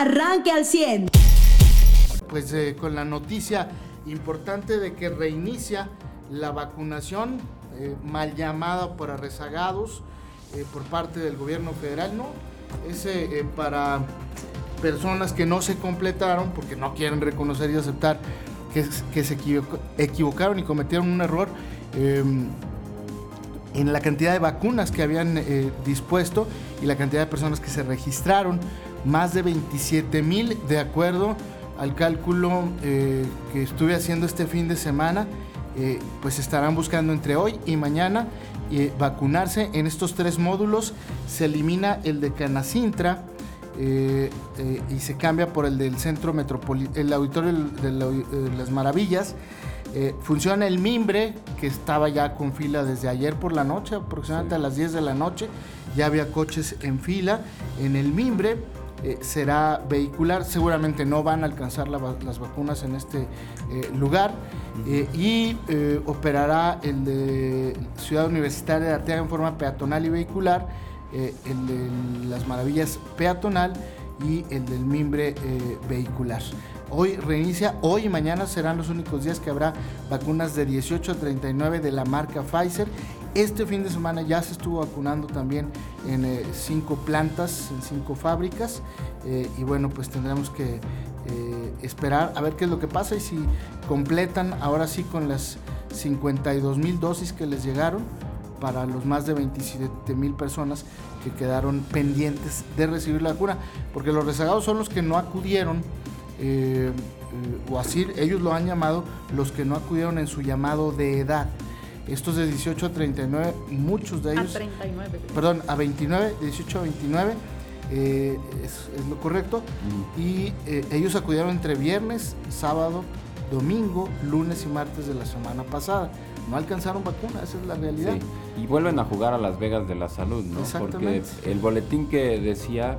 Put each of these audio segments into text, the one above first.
arranque al 100. Pues eh, con la noticia importante de que reinicia la vacunación eh, mal llamada para rezagados eh, por parte del gobierno federal, ¿no? Es para personas que no se completaron porque no quieren reconocer y aceptar que, se equivocaron y cometieron un error em, en la cantidad de vacunas que habían dispuesto y la cantidad de personas que se registraron más de 27 mil de acuerdo al cálculo eh, que estuve haciendo este fin de semana, eh, pues estarán buscando entre hoy y mañana eh, vacunarse. En estos tres módulos se elimina el de Canacintra y se cambia por el del Centro Metropolitano, el Auditorio de las Maravillas. funciona el Mimbre, que estaba ya con fila desde ayer por la noche, aproximadamente a las 10 de la noche. Ya había coches en fila en el Mimbre eh, será vehicular. Seguramente no van a alcanzar las vacunas en este eh, lugar. Eh, y operará el de Ciudad Universitaria de Arteaga en forma peatonal y vehicular, el de las Maravillas peatonal y el del mimbre vehicular. Hoy reinicia, hoy y mañana serán los únicos días que habrá vacunas de 18 a 39 de la marca Pfizer este fin de semana ya se estuvo vacunando también en eh, cinco plantas, en cinco fábricas. Eh, y bueno, pues tendremos que eh, esperar a ver qué es lo que pasa y si completan ahora sí con las 52 mil dosis que les llegaron para los más de 27 mil personas que quedaron pendientes de recibir la vacuna. Porque los rezagados son los que no acudieron. o así ellos lo han llamado los que no acudieron en su llamado de edad. Estos de 18 a 39, muchos de ellos... A 39. Perdón, a 29, 18 a 29, eh, es, lo correcto. Y eh, ellos acudieron entre viernes, sábado, domingo, lunes y martes de la semana pasada. No alcanzaron vacuna, esa es la realidad. Y vuelven a jugar a Las Vegas de la salud, ¿no? Porque el boletín que decía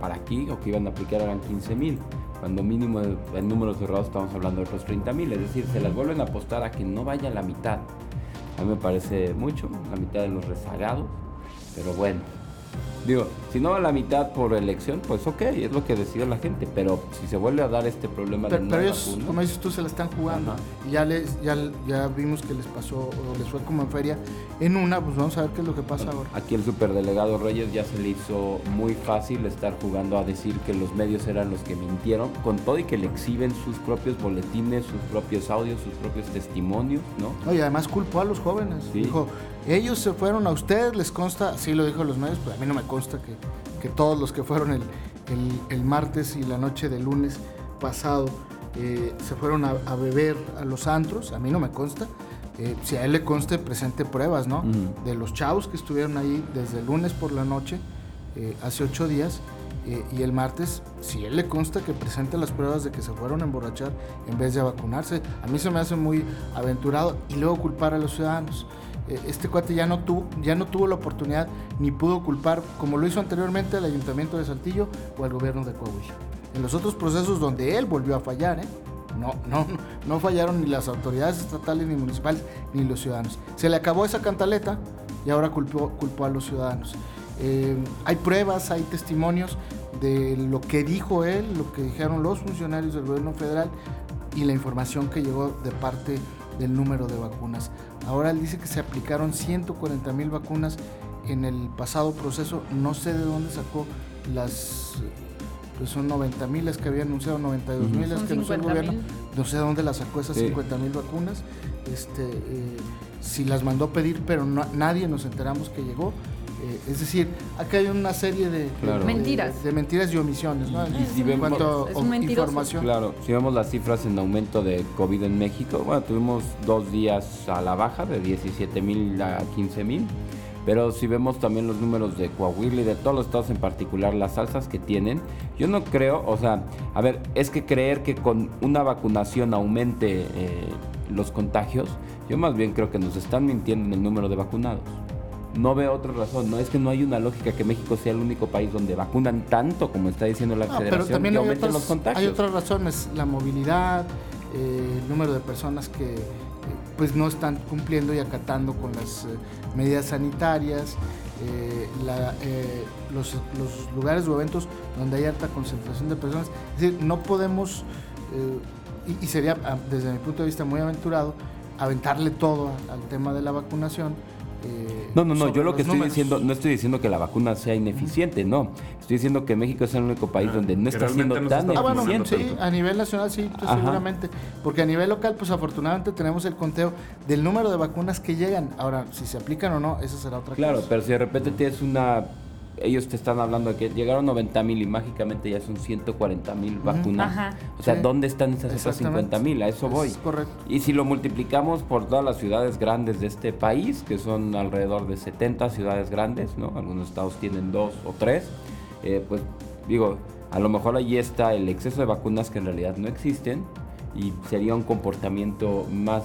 para aquí o que iban a aplicar eran 15 mil cuando mínimo en números cerrados estamos hablando de otros 30 mil, es decir, se las vuelven a apostar a que no vaya la mitad. A mí me parece mucho, la mitad de los rezagados, pero bueno, Digo, si no va a la mitad por elección, pues ok, es lo que decide la gente, pero si se vuelve a dar este problema pero, de Pero ellos, como dices tú, se la están jugando. Y ya, les, ya, ya vimos que les pasó, o les fue como en feria en una, pues vamos a ver qué es lo que pasa ahora. Aquí el superdelegado Reyes ya se le hizo muy fácil estar jugando a decir que los medios eran los que mintieron, con todo y que le exhiben sus propios boletines, sus propios audios, sus propios testimonios, ¿no? y además culpó a los jóvenes. Dijo, ellos se fueron a ustedes, les consta, sí lo dijo los medios, pero a mí no me consta que, que todos los que fueron el, el, martes y la noche del lunes pasado eh, se fueron a, beber a los antros, a mí no me consta. Eh, si a él le conste, presente pruebas, ¿no? De los chavos que estuvieron ahí desde el lunes por la noche, eh, hace ocho días, y el martes, si él le consta que presente las pruebas de que se fueron a emborrachar en vez de vacunarse, a mí se me hace muy aventurado y luego culpar a los ciudadanos. Eh, este cuate ya no, tuvo, ya no tuvo la oportunidad ni pudo culpar, como lo hizo anteriormente, al Ayuntamiento de Saltillo o al gobierno de Coahuila. En los otros procesos donde él volvió a fallar, ¿eh? no, no, no fallaron ni las autoridades estatales ni municipales ni los ciudadanos. Se le acabó esa cantaleta y ahora culpó, culpó a los ciudadanos. Eh, hay pruebas, hay testimonios de lo que dijo él, lo que dijeron los funcionarios del gobierno federal y la información que llegó de parte del número de vacunas. Ahora él dice que se aplicaron 140 mil vacunas en el pasado proceso. No sé de dónde sacó las, pues son 90 mil las que había anunciado, 92 mil las que anunció el gobierno. No sé de dónde las sacó esas 50 mil vacunas. Este, eh, si las mandó pedir, pero nadie nos enteramos que llegó. Eh, es decir, acá hay una serie de, mentiras. De, mentiras y omisiones, ¿no? Y si vemos, información. Claro, si vemos las cifras en aumento de COVID en México, bueno, tuvimos dos días a la baja de 17 mil a 15 mil. Pero si vemos también los números de Coahuila y de todos los estados en particular, las alzas que tienen, yo no creo, o sea, a ver, es que creer que con una vacunación aumente eh, los contagios, yo más bien creo que nos están mintiendo en el número de vacunados no veo otra razón. No es que no hay una lógica que México sea el único país donde vacunan tanto como está diciendo la federación pero también hay los contagios. Hay otras razones, la movilidad, eh, el número de personas que eh, pues no están cumpliendo y acatando con las eh, medidas sanitarias. eh, eh, los, lugares o eventos donde hay alta concentración de personas. Es decir, no podemos, y, sería desde mi punto de vista muy aventurado, aventarle todo al tema de la vacunación eh, no, no, no, yo lo que estoy diciendo, no estoy diciendo que la vacuna sea ineficiente, no. Estoy diciendo que México es el único país ah, donde no está siendo tan ah, eficiente. sí, a nivel nacional sí, pues, seguramente. Porque a nivel local, pues afortunadamente tenemos el conteo del número de vacunas que llegan. Ahora, si se aplican o no, esa será otra cosa. Claro, pero si de repente tienes una ellos te están hablando de que llegaron 90 mil y mágicamente ya son 140 mil vacunas. o sea, ¿dónde están esas otras 50 mil? A eso voy. correcto. Y si lo multiplicamos por todas las ciudades grandes de este país, que son alrededor de 70 ciudades grandes, ¿no? Algunos estados tienen dos o tres, eh, pues digo, a lo mejor allí está el exceso de vacunas que en realidad no existen y sería un comportamiento más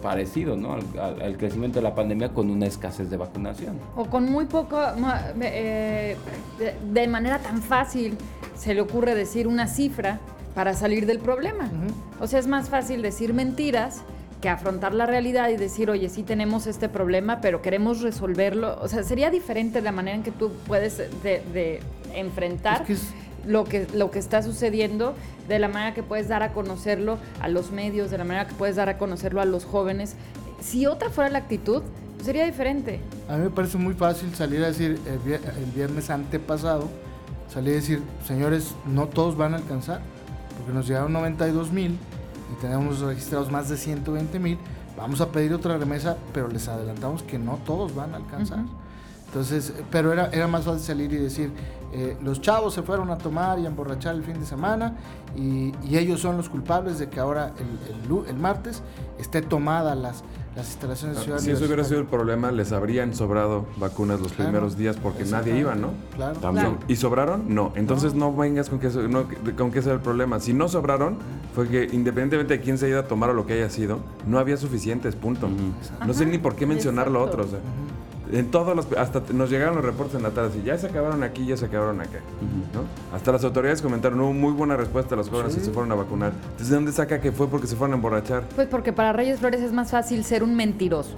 parecido ¿no? Al, crecimiento de la pandemia con una escasez de vacunación. O con muy poco, eh, de, manera tan fácil se le ocurre decir una cifra para salir del problema. O sea, es más fácil decir mentiras que afrontar la realidad y decir, oye, sí tenemos este problema, pero queremos resolverlo. O sea, sería diferente la manera en que tú puedes de, enfrentar lo que, lo que está sucediendo, de la manera que puedes dar a conocerlo a los medios, de la manera que puedes dar a conocerlo a los jóvenes. Si otra fuera la actitud, sería diferente. A mí me parece muy fácil salir a decir el viernes antepasado, salir a decir, señores, no todos van a alcanzar, porque nos llegaron 92 mil y tenemos registrados más de 120 mil, vamos a pedir otra remesa, pero les adelantamos que no todos van a alcanzar. Entonces, pero era, era más fácil salir y decir, eh, los chavos se fueron a tomar y a emborrachar el fin de semana y, ellos son los culpables de que ahora el, el, martes esté tomada las, las instalaciones ciudadanas. Si eso hubiera sido el problema, les habrían sobrado vacunas los primeros días porque nadie iba, ¿no? Claro. ¿Y sobraron? No. Entonces no, vengas con que, no, con que sea el problema. Si no sobraron, fue que independientemente de quién se haya ido a tomar o lo que haya sido, no había suficientes, punto. No sé ni por qué mencionar lo otro. O sea. En todos los, hasta nos llegaron los reportes en la tarde, y ya se acabaron aquí, ya se acabaron acá, ¿no? Hasta las autoridades comentaron, hubo muy buena respuesta a los jóvenes que se fueron a vacunar. Entonces, ¿de dónde saca que fue porque se fueron a emborrachar? Pues porque para Reyes Flores es más fácil ser un mentiroso.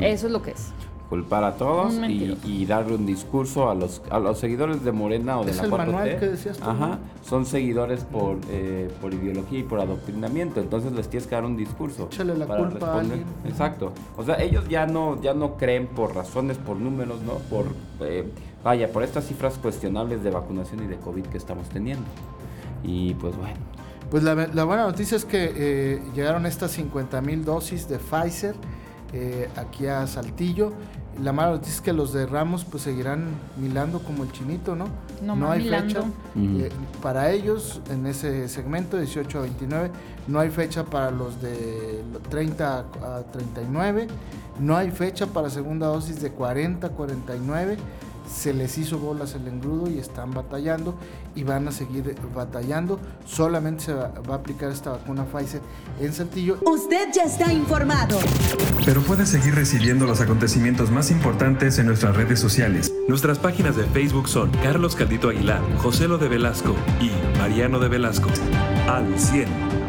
Eso es lo que es culpar a todos y, darle un discurso a los, a los seguidores de Morena o de la el manual que decías tú, Ajá, son seguidores por, eh, por ideología y por adoctrinamiento, entonces les tienes que dar un discurso. Échale la culpa a alguien. Exacto. O sea, ellos ya no, ya no creen por razones, por números, ¿no? Por, eh, vaya, por estas cifras cuestionables de vacunación y de COVID que estamos teniendo. Y pues bueno. Pues la, buena noticia es que eh, llegaron estas 50 mil dosis de Pfizer aquí a Saltillo la mala noticia es que los de Ramos pues seguirán milando como el chinito, ¿no? No, hay fecha. Eh, para ellos, en ese segmento, 18 a 29, no hay fecha para los de 30 a 39, no hay fecha para segunda dosis de 40 a 49 se les hizo bolas el engrudo y están batallando y van a seguir batallando. Solamente se va, a aplicar esta vacuna Pfizer en Saltillo. Usted ya está informado. Pero puede seguir recibiendo los acontecimientos más importantes en nuestras redes sociales. Nuestras páginas de Facebook son Carlos Caldito Aguilar, José Lo de Velasco y Mariano de Velasco. Al 100.